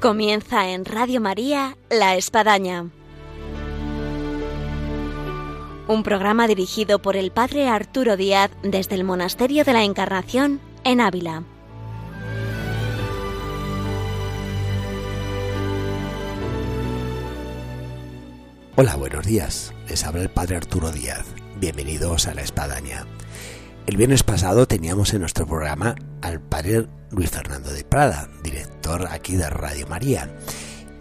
Comienza en Radio María La Espadaña. Un programa dirigido por el Padre Arturo Díaz desde el Monasterio de la Encarnación en Ávila. Hola, buenos días. Les habla el Padre Arturo Díaz. Bienvenidos a La Espadaña. El viernes pasado teníamos en nuestro programa al Padre Luis Fernando de Prada, director aquí de Radio María.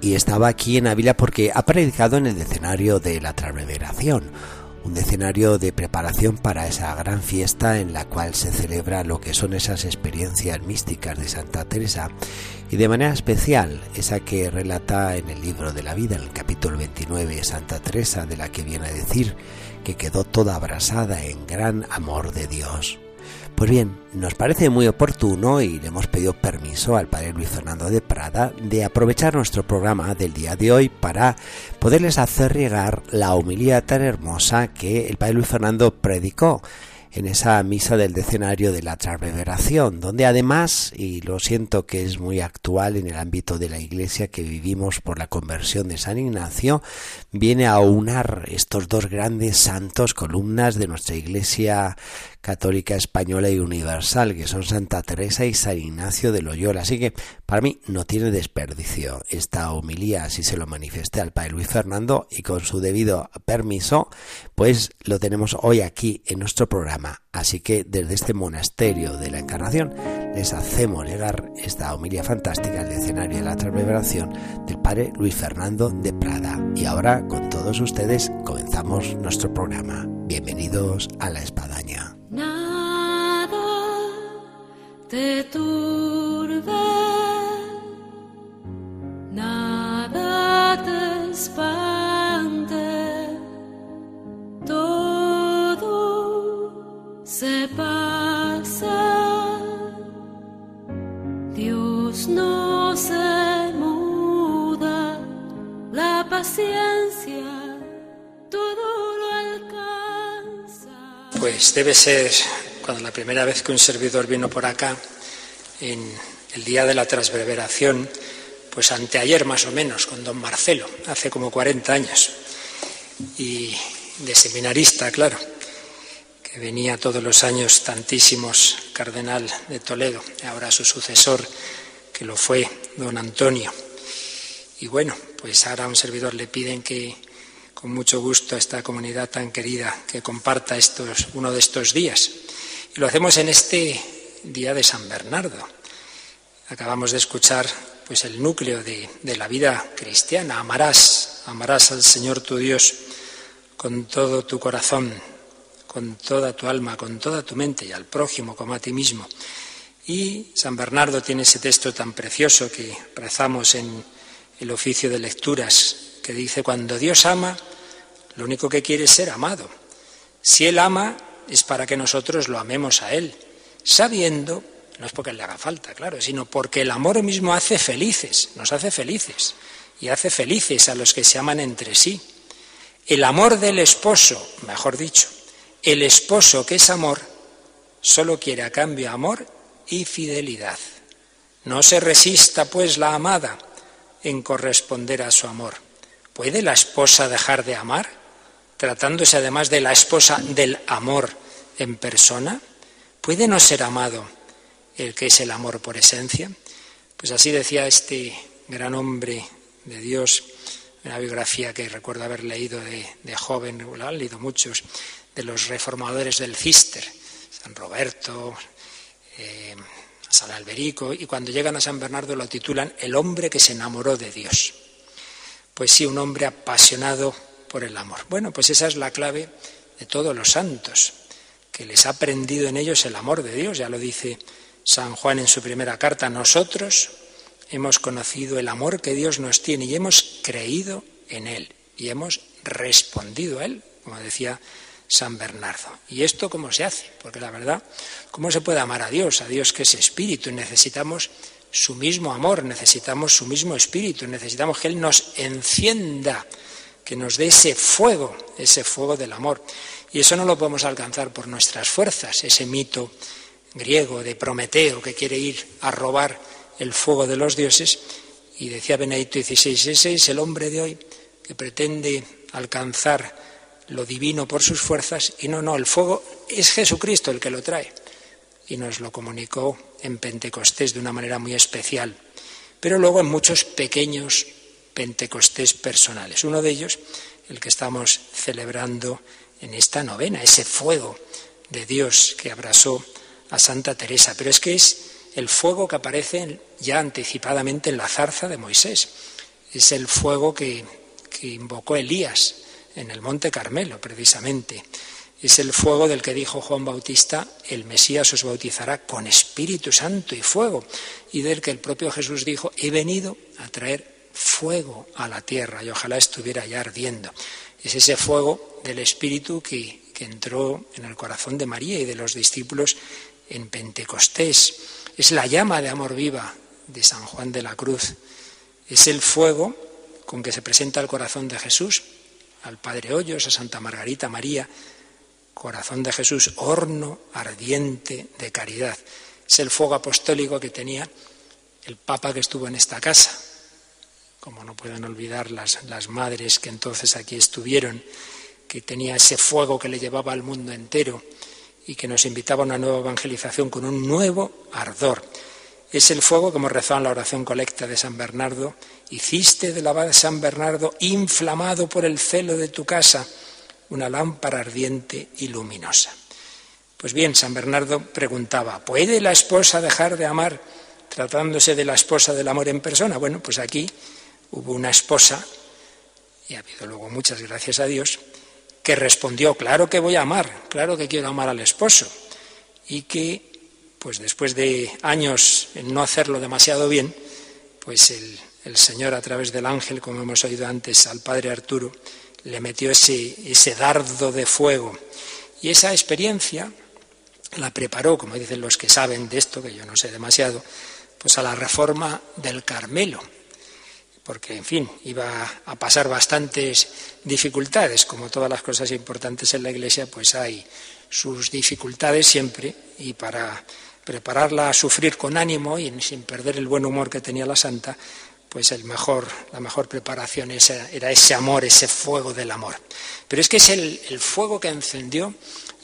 Y estaba aquí en Ávila porque ha predicado en el escenario de la Transverberación, un escenario de preparación para esa gran fiesta en la cual se celebra lo que son esas experiencias místicas de Santa Teresa y de manera especial esa que relata en el libro de la vida, en el capítulo 29, Santa Teresa, de la que viene a decir que quedó toda abrasada en gran amor de Dios. Pues bien, nos parece muy oportuno y le hemos pedido permiso al padre Luis Fernando de Prada de aprovechar nuestro programa del día de hoy para poderles hacer llegar la humildad tan hermosa que el padre Luis Fernando predicó en esa misa del decenario de la transverberación, donde además, y lo siento que es muy actual en el ámbito de la iglesia que vivimos por la conversión de San Ignacio, viene a unar estos dos grandes santos, columnas de nuestra iglesia católica española y universal, que son Santa Teresa y San Ignacio de Loyola. Así que para mí no tiene desperdicio esta homilía, así se lo manifesté al Padre Luis Fernando y con su debido permiso, pues lo tenemos hoy aquí en nuestro programa. Así que desde este monasterio de la Encarnación les hacemos llegar esta homilía fantástica al escenario de la transverberación del Padre Luis Fernando de Prada. Y ahora con todos ustedes comenzamos nuestro programa. Bienvenidos a la espadaña. Te turbe, nada te espante, todo se pasa, Dios no se muda, la paciencia todo lo alcanza. Pues debe ser cuando la primera vez que un servidor vino por acá, en el día de la transverberación, pues anteayer más o menos, con don Marcelo, hace como 40 años, y de seminarista, claro, que venía todos los años tantísimos, cardenal de Toledo, ahora su sucesor, que lo fue don Antonio. Y bueno, pues ahora a un servidor le piden que con mucho gusto a esta comunidad tan querida que comparta estos, uno de estos días. Lo hacemos en este día de San Bernardo. Acabamos de escuchar pues el núcleo de, de la vida cristiana. Amarás, amarás al Señor tu Dios con todo tu corazón, con toda tu alma, con toda tu mente y al prójimo como a ti mismo. Y San Bernardo tiene ese texto tan precioso que rezamos en el oficio de lecturas, que dice, cuando Dios ama, lo único que quiere es ser amado. Si Él ama, es para que nosotros lo amemos a Él, sabiendo, no es porque le haga falta, claro, sino porque el amor mismo hace felices, nos hace felices, y hace felices a los que se aman entre sí. El amor del esposo, mejor dicho, el esposo que es amor, solo quiere a cambio amor y fidelidad. No se resista, pues, la amada en corresponder a su amor. ¿Puede la esposa dejar de amar, tratándose además de la esposa del amor en persona? ¿Puede no ser amado el que es el amor por esencia? Pues así decía este gran hombre de Dios, una biografía que recuerdo haber leído de, joven, lo han leído muchos, de los reformadores del Cister, San Roberto, eh, San Alberico, y cuando llegan a San Bernardo lo titulan El hombre que se enamoró de Dios. Pues sí, un hombre apasionado por el amor. Bueno, pues esa es la clave de todos los santos, que les ha prendido en ellos el amor de Dios, ya lo dice San Juan en su primera carta, nosotros hemos conocido el amor que Dios nos tiene y hemos creído en Él y hemos respondido a Él, como decía San Bernardo. ¿Y esto cómo se hace? Porque la verdad, ¿cómo se puede amar a Dios? A Dios que es espíritu. Necesitamos su mismo amor, necesitamos su mismo espíritu, necesitamos que Él nos encienda, que nos dé ese fuego, ese fuego del amor. Y eso no lo podemos alcanzar por nuestras fuerzas, ese mito griego de Prometeo que quiere ir a robar el fuego de los dioses Y decía Benedicto XVI, ese es el hombre de hoy que pretende alcanzar lo divino por sus fuerzas y no, no, el fuego es Jesucristo el que lo trae. Y nos lo comunicó en Pentecostés de una manera muy especial, pero luego en muchos pequeños Pentecostés personales. Uno de ellos, el que estamos celebrando en esta novena, ese fuego de Dios que abrasó a Santa Teresa. Pero es que es el fuego que aparece ya anticipadamente en la zarza de Moisés. Es el fuego que, que invocó Elías en el Monte Carmelo, precisamente. Es el fuego del que dijo Juan Bautista, el Mesías os bautizará con Espíritu Santo y fuego, y del que el propio Jesús dijo, he venido a traer fuego a la tierra y ojalá estuviera ya ardiendo. Es ese fuego del Espíritu que, que entró en el corazón de María y de los discípulos en Pentecostés. Es la llama de amor viva de San Juan de la Cruz. Es el fuego con que se presenta el corazón de Jesús al Padre Hoyos, a Santa Margarita María, corazón de Jesús, horno ardiente de caridad. Es el fuego apostólico que tenía el Papa que estuvo en esta casa, como no pueden olvidar las, las madres que entonces aquí estuvieron, que tenía ese fuego que le llevaba al mundo entero y que nos invitaba a una nueva evangelización con un nuevo ardor. Es el fuego hemos rezado en la oración colecta de San Bernardo. Hiciste de la de San Bernardo, inflamado por el celo de tu casa, una lámpara ardiente y luminosa. Pues bien, San Bernardo preguntaba, ¿puede la esposa dejar de amar tratándose de la esposa del amor en persona? Bueno, pues aquí hubo una esposa, y ha habido luego muchas gracias a Dios, que respondió, claro que voy a amar, claro que quiero amar al esposo, y que pues después de años en no hacerlo demasiado bien, pues el, Señor a través del ángel, como hemos oído antes al Padre Arturo, le metió ese, ese dardo de fuego. Y esa experiencia la preparó, como dicen los que saben de esto, que yo no sé demasiado, pues a la reforma del Carmelo, porque, en fin, iba a pasar bastantes dificultades, como todas las cosas importantes en la Iglesia, pues hay sus dificultades siempre, y para prepararla a sufrir con ánimo y sin perder el buen humor que tenía la santa, pues el mejor, la mejor preparación era ese amor, ese fuego del amor. Pero es que es el, el fuego que encendió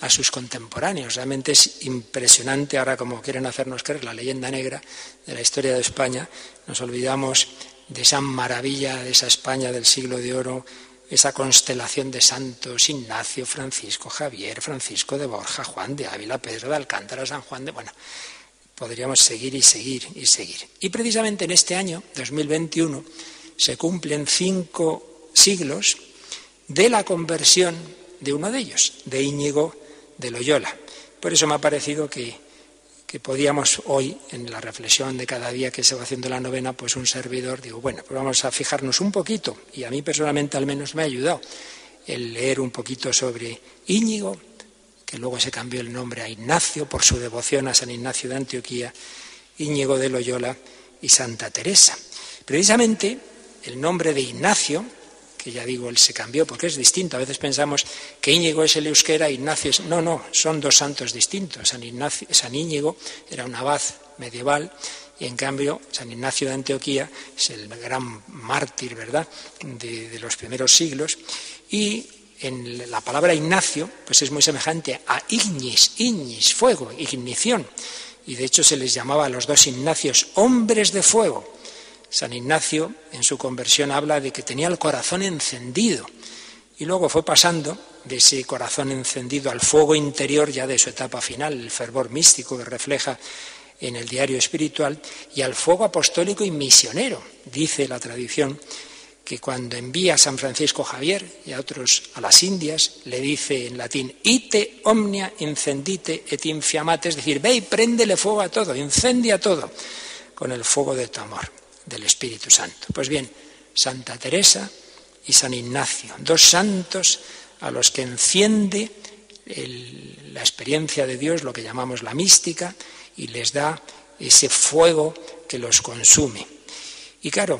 a sus contemporáneos. Realmente es impresionante ahora como quieren hacernos creer la leyenda negra de la historia de España. Nos olvidamos de esa maravilla, de esa España del siglo de oro, esa constelación de santos, Ignacio, Francisco, Javier, Francisco de Borja, Juan de Ávila, Pedro de Alcántara, San Juan de... Bueno, podríamos seguir y seguir y seguir. Y precisamente en este año, 2021, se cumplen cinco siglos de la conversión de uno de ellos, de Íñigo de Loyola. Por eso me ha parecido que que podíamos hoy, en la reflexión de cada día que se va haciendo la novena, pues un servidor, digo, bueno, pues vamos a fijarnos un poquito, y a mí personalmente al menos me ha ayudado el leer un poquito sobre Íñigo, que luego se cambió el nombre a Ignacio por su devoción a San Ignacio de Antioquía, Íñigo de Loyola y Santa Teresa. Precisamente el nombre de Ignacio que ya digo, él se cambió porque es distinto. A veces pensamos que Íñigo es el euskera, Ignacio es... No, no, son dos santos distintos. San, Ignacio, San Íñigo era un abad medieval y en cambio San Ignacio de Antioquía es el gran mártir, ¿verdad?, de, de los primeros siglos. Y en la palabra Ignacio, pues es muy semejante a ignis, ignis, fuego, ignición. Y de hecho se les llamaba a los dos Ignacios hombres de fuego San Ignacio en su conversión habla de que tenía el corazón encendido y luego fue pasando de ese corazón encendido al fuego interior ya de su etapa final, el fervor místico que refleja en el diario espiritual, y al fuego apostólico y misionero. Dice la tradición que cuando envía a San Francisco Javier y a otros a las Indias, le dice en latín, ite omnia incendite et infiamate, es decir, ve y préndele fuego a todo, incendia todo con el fuego de tu amor del Espíritu Santo. Pues bien, Santa Teresa y San Ignacio, dos santos a los que enciende la experiencia de Dios, lo que llamamos la mística, y les da ese fuego que los consume. Y claro,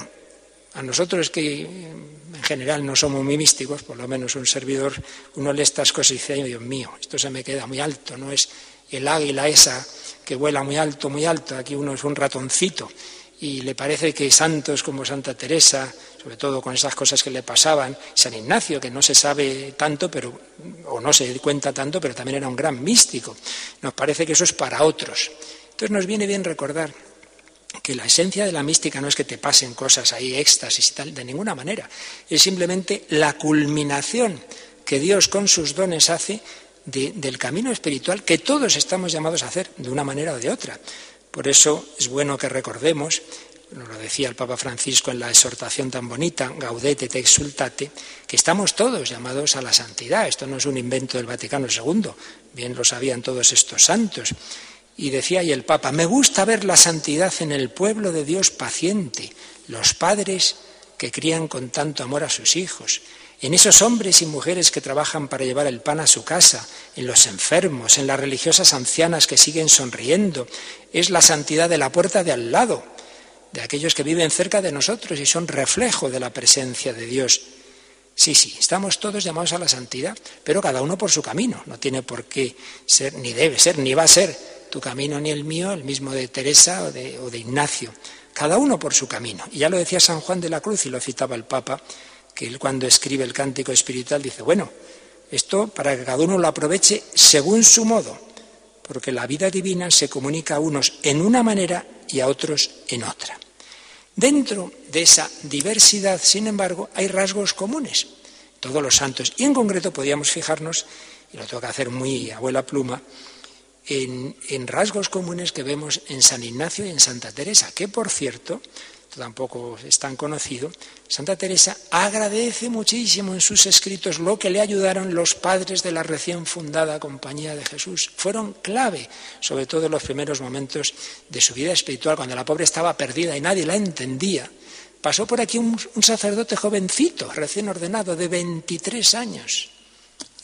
a nosotros que en general no somos muy místicos, por lo menos un servidor, uno lee estas cosas y dice, Dios mío, esto se me queda muy alto, no es el águila esa que vuela muy alto, muy alto, aquí uno es un ratoncito y le parece que santos como Santa Teresa, sobre todo con esas cosas que le pasaban, San Ignacio, que no se sabe tanto, pero, o no se cuenta tanto, pero también era un gran místico, nos parece que eso es para otros. Entonces nos viene bien recordar que la esencia de la mística no es que te pasen cosas ahí, éxtasis y tal, de ninguna manera. Es simplemente la culminación que Dios con sus dones hace del camino espiritual que todos estamos llamados a hacer de una manera o de otra. Por eso es bueno que recordemos, lo decía el Papa Francisco en la exhortación tan bonita, Gaudete te exultate, que estamos todos llamados a la santidad. Esto no es un invento del Vaticano II, bien lo sabían todos estos santos. Y decía ahí el Papa, me gusta ver la santidad en el pueblo de Dios paciente, los padres que crían con tanto amor a sus hijos, en esos hombres y mujeres que trabajan para llevar el pan a su casa, en los enfermos, en las religiosas ancianas que siguen sonriendo. Es la santidad de la puerta de al lado, de aquellos que viven cerca de nosotros y son reflejo de la presencia de Dios. Sí, sí, estamos todos llamados a la santidad, pero cada uno por su camino. No tiene por qué ser, ni debe ser, ni va a ser tu camino ni el mío, el mismo de Teresa o de, o de Ignacio. Cada uno por su camino. Y ya lo decía San Juan de la Cruz y lo citaba el Papa que él cuando escribe el cántico espiritual dice, bueno, esto para que cada uno lo aproveche según su modo, porque la vida divina se comunica a unos en una manera y a otros en otra. Dentro de esa diversidad, sin embargo, hay rasgos comunes, todos los santos, y en concreto podríamos fijarnos, y lo tengo que hacer muy abuela pluma, en rasgos comunes que vemos en San Ignacio y en Santa Teresa, que por cierto tampoco es tan conocido, Santa Teresa agradece muchísimo en sus escritos lo que le ayudaron los padres de la recién fundada Compañía de Jesús. Fueron clave, sobre todo en los primeros momentos de su vida espiritual, cuando la pobre estaba perdida y nadie la entendía. Pasó por aquí un, sacerdote jovencito, recién ordenado, de 23 años.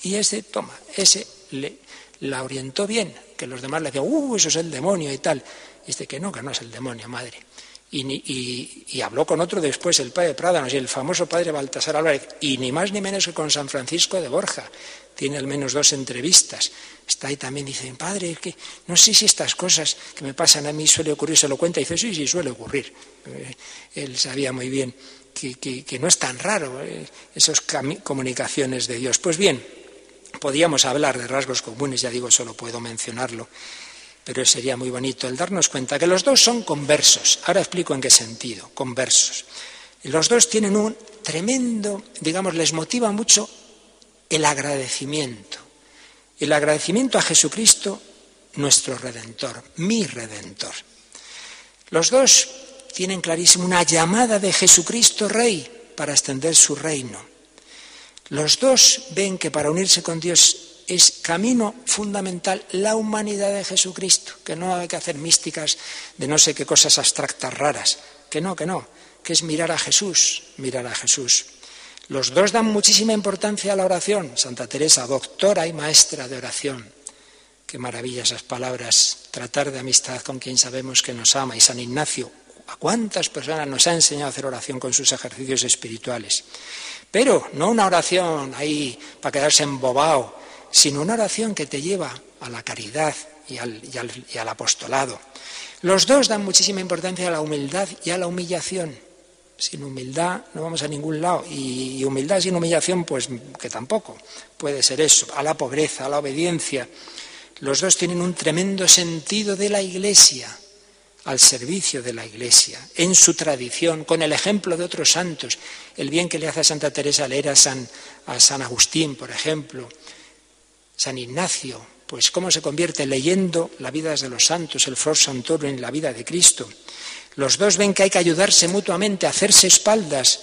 Y ese, toma, ese le, la orientó bien, que los demás le decían, uh, eso es el demonio y tal. Y dice que no, que no es el demonio, madre. Y, habló con otro después, el padre Prádanos y el famoso padre Baltasar Álvarez, y ni más ni menos que con San Francisco de Borja. Tiene al menos dos entrevistas. Está ahí también, dice, padre, que no sé si estas cosas que me pasan a mí suele ocurrir, se lo cuenta, y dice, sí, sí, suele ocurrir. Eh, él sabía muy bien que, no es tan raro eh, esas comunicaciones de Dios. Pues bien, podíamos hablar de rasgos comunes, ya digo, solo puedo mencionarlo pero sería muy bonito el darnos cuenta que los dos son conversos. Ahora explico en qué sentido, conversos. Los dos tienen un tremendo, digamos, les motiva mucho el agradecimiento. El agradecimiento a Jesucristo, nuestro Redentor, mi Redentor. Los dos tienen clarísimo una llamada de Jesucristo Rey para extender su reino. Los dos ven que para unirse con Dios es camino fundamental la humanidad de Jesucristo, que no hay que hacer místicas de no sé qué cosas abstractas raras, que no, que no, que es mirar a Jesús, mirar a Jesús. Los dos dan muchísima importancia a la oración. Santa Teresa, doctora y maestra de oración. Qué maravilla esas palabras. Tratar de amistad con quien sabemos que nos ama. Y San Ignacio, ¿a cuántas personas nos ha enseñado a hacer oración con sus ejercicios espirituales? Pero no una oración ahí para quedarse embobado, sino una oración que te lleva a la caridad y al, apostolado. Los dos dan muchísima importancia a la humildad y a la humillación. Sin humildad no vamos a ningún lado. Y, humildad sin humillación, pues que tampoco puede ser eso. A la pobreza, a la obediencia. Los dos tienen un tremendo sentido de la Iglesia, al servicio de la Iglesia, en su tradición, con el ejemplo de otros santos. El bien que le hace a Santa Teresa leer a a San Agustín, por ejemplo, San Ignacio, pues cómo se convierte leyendo la vida de los santos, el For Santorum en la vida de Cristo. Los dos ven que hay que ayudarse mutuamente, hacerse espaldas,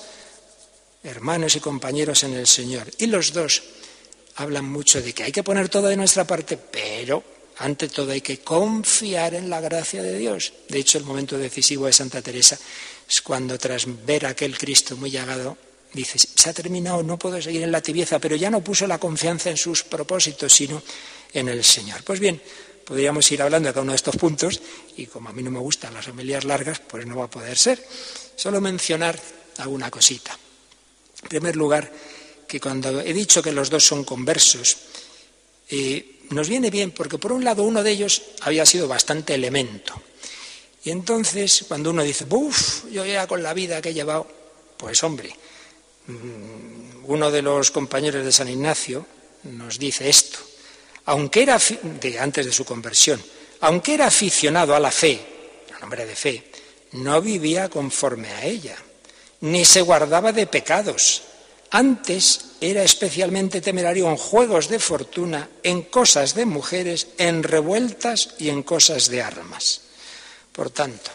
hermanos y compañeros en el Señor. Y los dos hablan mucho de que hay que poner todo de nuestra parte, pero ante todo hay que confiar en la gracia de Dios. De hecho, el momento decisivo de Santa Teresa es cuando tras ver aquel Cristo muy llagado, dice, se ha terminado, no puedo seguir en la tibieza, pero ya no puso la confianza en sus propósitos, sino en el Señor. Pues bien, podríamos ir hablando de cada uno de estos puntos, y como a mí no me gustan las homilías largas, pues no va a poder ser. Solo mencionar alguna cosita. En primer lugar, que cuando he dicho que los dos son conversos, eh, nos viene bien porque por un lado uno de ellos había sido bastante elemento, Y entonces, cuando uno dice, uff, yo ya con la vida que he llevado, pues hombre, uno de los compañeros de San Ignacio nos dice esto, aunque era, de, antes de su conversión, aunque era aficionado a la fe, a nombre de fe, no vivía conforme a ella, ni se guardaba de pecados. Antes era especialmente temerario en juegos de fortuna, en cosas de mujeres, en revueltas y en cosas de armas. Por tanto,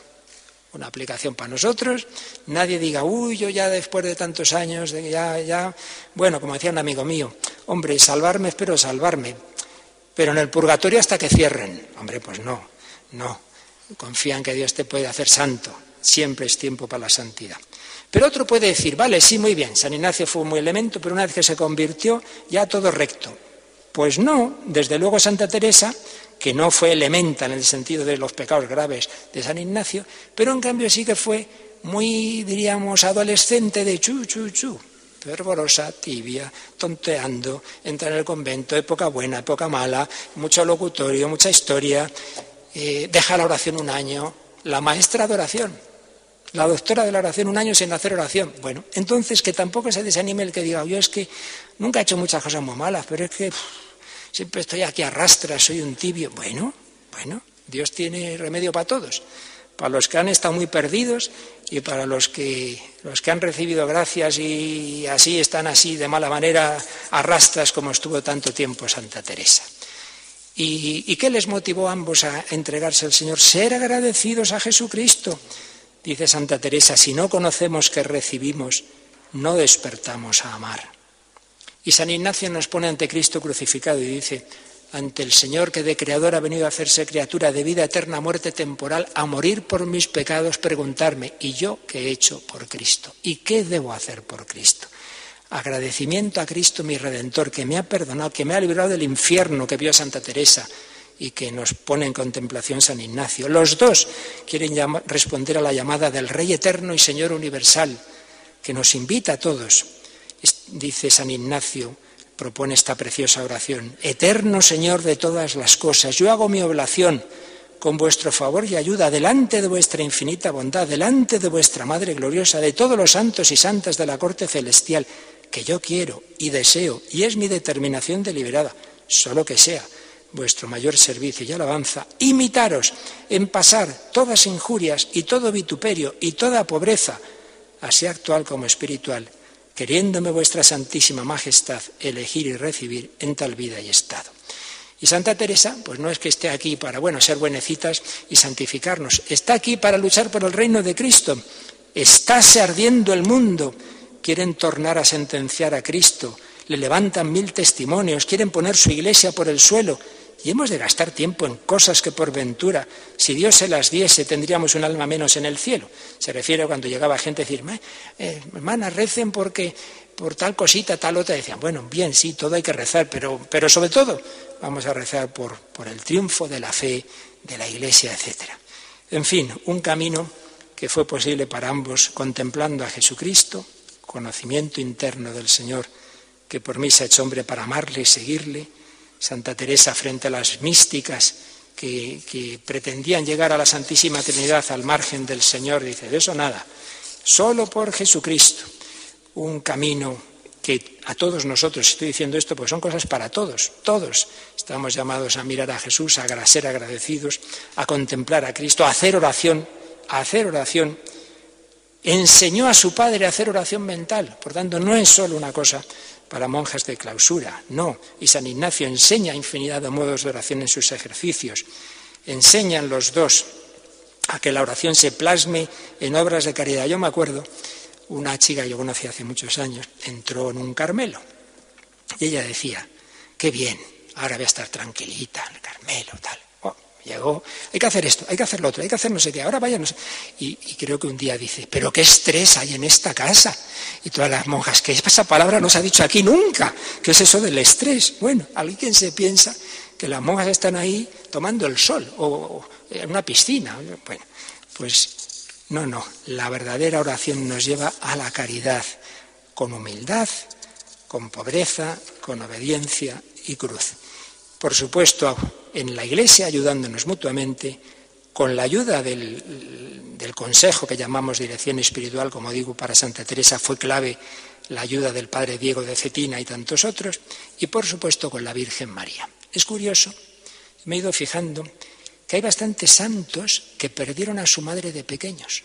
una aplicación para nosotros, nadie diga, uy, yo ya después de tantos años, ya, ya, bueno, como decía un amigo mío, hombre, salvarme, espero salvarme, pero en el purgatorio hasta que cierren. Hombre, pues no, no, confía en que Dios te puede hacer santo, siempre es tiempo para la santidad. Pero otro puede decir, vale, sí, muy bien, San Ignacio fue muy elemento, pero una vez que se convirtió, ya todo recto. Pues no, desde luego Santa Teresa que no fue elementa en el sentido de los pecados graves de San Ignacio, pero en cambio sí que fue muy, diríamos, adolescente de chu, chu, chu, fervorosa, tibia, tonteando, entra en el convento, época buena, época mala, mucho locutorio, mucha historia, eh, deja la oración un año, la maestra de oración, la doctora de la oración un año sin hacer oración. Bueno, entonces que tampoco se desanime el que diga, yo es que nunca he hecho muchas cosas muy malas, pero es que siempre estoy aquí a rastras, soy un tibio. Bueno, bueno, Dios tiene remedio para todos. Para los que han estado muy perdidos y para los que, los que han recibido gracias y así están así de mala manera a rastras como estuvo tanto tiempo Santa Teresa. ¿Y, ¿Y, qué les motivó a ambos a entregarse al Señor? Ser agradecidos a Jesucristo. Dice Santa Teresa, si no conocemos que recibimos, no despertamos a amar. Y San Ignacio nos pone ante Cristo crucificado y dice, ante el Señor que de creador ha venido a hacerse criatura de vida eterna, muerte temporal, a morir por mis pecados, preguntarme, ¿y yo qué he hecho por Cristo? ¿Y qué debo hacer por Cristo? Agradecimiento a Cristo mi Redentor, que me ha perdonado, que me ha librado del infierno que vio Santa Teresa y que nos pone en contemplación San Ignacio. Los dos quieren responder a la llamada del Rey eterno y Señor universal, que nos invita a todos dice San Ignacio, propone esta preciosa oración. Eterno Señor de todas las cosas, yo hago mi oblación con vuestro favor y ayuda delante de vuestra infinita bondad, delante de vuestra Madre gloriosa, de todos los santos y santas de la corte celestial, que yo quiero y deseo, y es mi determinación deliberada, solo que sea vuestro mayor servicio y alabanza, imitaros en pasar todas injurias y todo vituperio y toda pobreza, así actual como espiritual, queriéndome vuestra santísima majestad elegir y recibir en tal vida y estado. Y Santa Teresa, pues no es que esté aquí para, bueno, ser buenecitas y santificarnos, está aquí para luchar por el reino de Cristo. Estáse ardiendo el mundo, quieren tornar a sentenciar a Cristo, le levantan mil testimonios, quieren poner su iglesia por el suelo, y hemos de gastar tiempo en cosas que por ventura, si Dios se las diese, tendríamos un alma menos en el cielo. Se refiere cuando llegaba gente a decir, eh, hermana, recen porque por tal cosita, tal otra. Decían, bueno, bien, sí, todo hay que rezar, pero, pero sobre todo vamos a rezar por, por el triunfo de la fe, de la iglesia, etc. En fin, un camino que fue posible para ambos contemplando a Jesucristo, conocimiento interno del Señor, que por mí se ha hecho hombre para amarle y seguirle, Santa Teresa frente a las místicas que, pretendían llegar a la Santísima Trinidad al margen del Señor, dice, de eso nada, solo por Jesucristo, un camino que a todos nosotros, estoy diciendo esto, pues son cosas para todos, todos estamos llamados a mirar a Jesús, a ser agradecidos, a contemplar a Cristo, a hacer oración, a hacer oración. Enseñó a su padre a hacer oración mental, por tanto no es solo una cosa para monjas de clausura, no. Y San Ignacio enseña infinidad de modos de oración en sus ejercicios. Enseñan los dos a que la oración se plasme en obras de caridad. Yo me acuerdo, una chica que yo conocí hace muchos años, entró en un Carmelo y ella decía, qué bien, ahora voy a estar tranquilita en el Carmelo, tal. Llegó, hay que hacer esto, hay que hacer lo otro, hay que hacer no sé qué, ahora váyanos. Y, creo que un día dice, pero qué estrés hay en esta casa. Y todas las monjas, que esa palabra no se ha dicho aquí nunca, ¿qué es eso del estrés? Bueno, alguien se piensa que las monjas están ahí tomando el sol o, en una piscina. Bueno, pues no, no, la verdadera oración nos lleva a la caridad, con humildad, con pobreza, con obediencia y cruz. Por supuesto, en la Iglesia ayudándonos mutuamente, con la ayuda del, del consejo que llamamos dirección espiritual, como digo, para Santa Teresa fue clave la ayuda del padre Diego de Cetina y tantos otros, y por supuesto con la Virgen María. Es curioso, me he ido fijando que hay bastantes santos que perdieron a su madre de pequeños.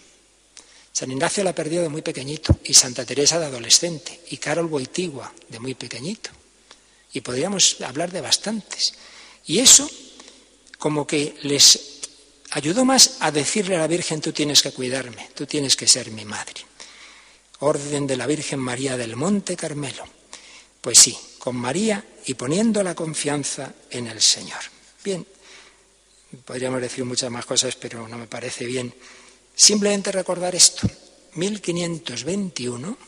San Ignacio la perdió de muy pequeñito y Santa Teresa de adolescente y Carol Boitigua de muy pequeñito. Y podríamos hablar de bastantes. Y eso como que les ayudó más a decirle a la Virgen, tú tienes que cuidarme, tú tienes que ser mi madre. Orden de la Virgen María del Monte Carmelo. Pues sí, con María y poniendo la confianza en el Señor. Bien, podríamos decir muchas más cosas, pero no me parece bien. Simplemente recordar esto. 1521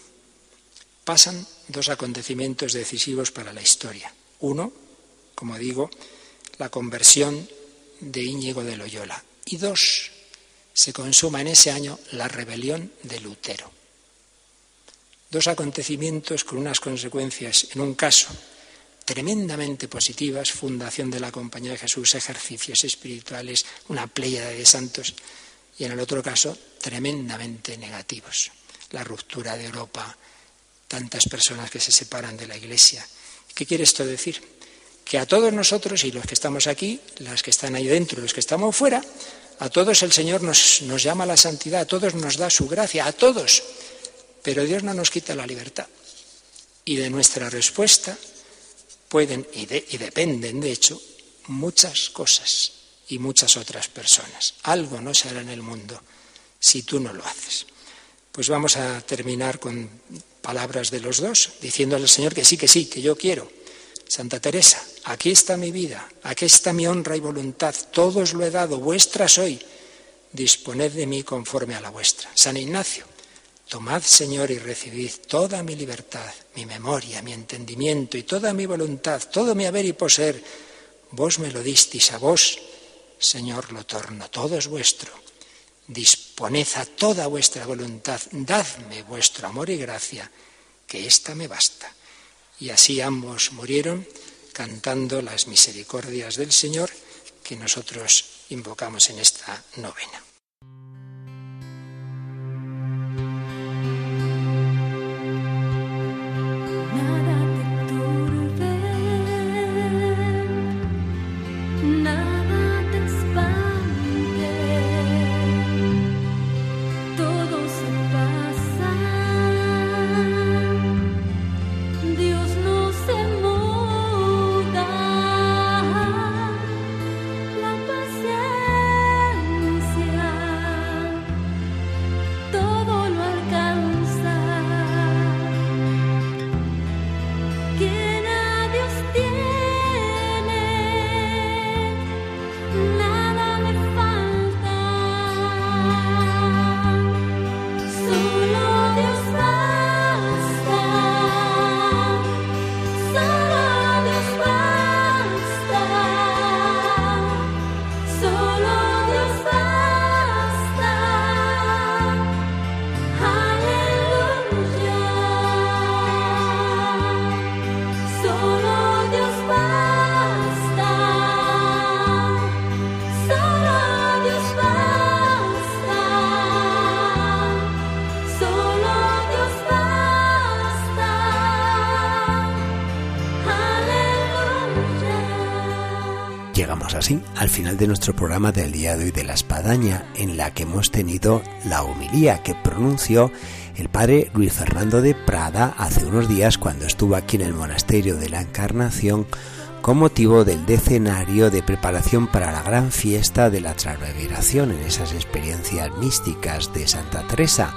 pasan dos acontecimientos decisivos para la historia. Uno, como digo, la conversión de Íñigo de Loyola. Y dos, se consuma en ese año la rebelión de Lutero. Dos acontecimientos con unas consecuencias, en un caso, tremendamente positivas, fundación de la Compañía de Jesús, ejercicios espirituales, una pléyade de santos, y en el otro caso, tremendamente negativos. La ruptura de Europa, tantas personas que se separan de la Iglesia. ¿Qué quiere esto decir? Que a todos nosotros, y los que estamos aquí, las que están ahí dentro, los que estamos fuera, a todos el Señor nos, nos llama a la santidad, a todos nos da su gracia, a todos. Pero Dios no nos quita la libertad. Y de nuestra respuesta pueden y, y dependen, de hecho, muchas cosas y muchas otras personas. Algo no se hará en el mundo si tú no lo haces. Pues vamos a terminar con palabras de los dos, diciéndole al Señor que sí, que sí, que yo quiero. Santa Teresa, aquí está mi vida, aquí está mi honra y voluntad, todo os lo he dado, vuestra soy, disponed de mí conforme a la vuestra. San Ignacio, Tomad, Señor, y recibid toda mi libertad, mi memoria, mi entendimiento y toda mi voluntad, todo mi haber y poseer. Vos me lo disteis, a vos, Señor, lo torno, todo es vuestro. Disponed a toda vuestra voluntad, dadme vuestro amor y gracia, que ésta me basta. Y así ambos murieron cantando las misericordias del Señor que nosotros invocamos en esta novena. Al final de nuestro programa del día de hoy de la espadaña, en la que hemos tenido la homilía que pronunció el padre Luis Fernando de Prada hace unos días cuando estuvo aquí en el monasterio de la Encarnación con motivo del decenario de preparación para la gran fiesta de la transfiguración en esas experiencias místicas de Santa Teresa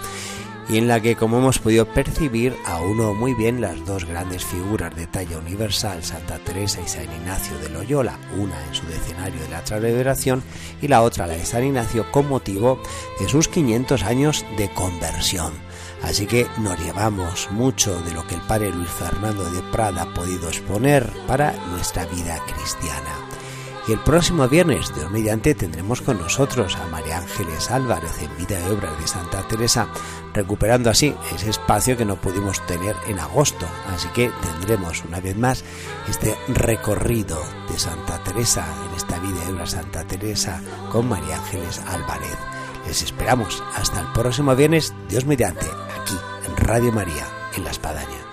y en la que, como hemos podido percibir, uno muy bien las dos grandes figuras de talla universal, Santa Teresa y San Ignacio de Loyola, una en su decenario de la Transfiguración y la otra la de San Ignacio con motivo de sus 500 años de conversión. Así que nos llevamos mucho de lo que el padre Luis Fernando de Prada ha podido exponer para nuestra vida cristiana. Y el próximo viernes, Dios mediante, tendremos con nosotros a María Ángeles Álvarez en Vida y Obras de Santa Teresa, recuperando así ese espacio que no pudimos tener en agosto. Así que tendremos una vez más este recorrido de Santa Teresa en esta Vida y Obras Santa Teresa con María Ángeles Álvarez. Les esperamos hasta el próximo viernes, Dios mediante, aquí en Radio María, en La Espadaña.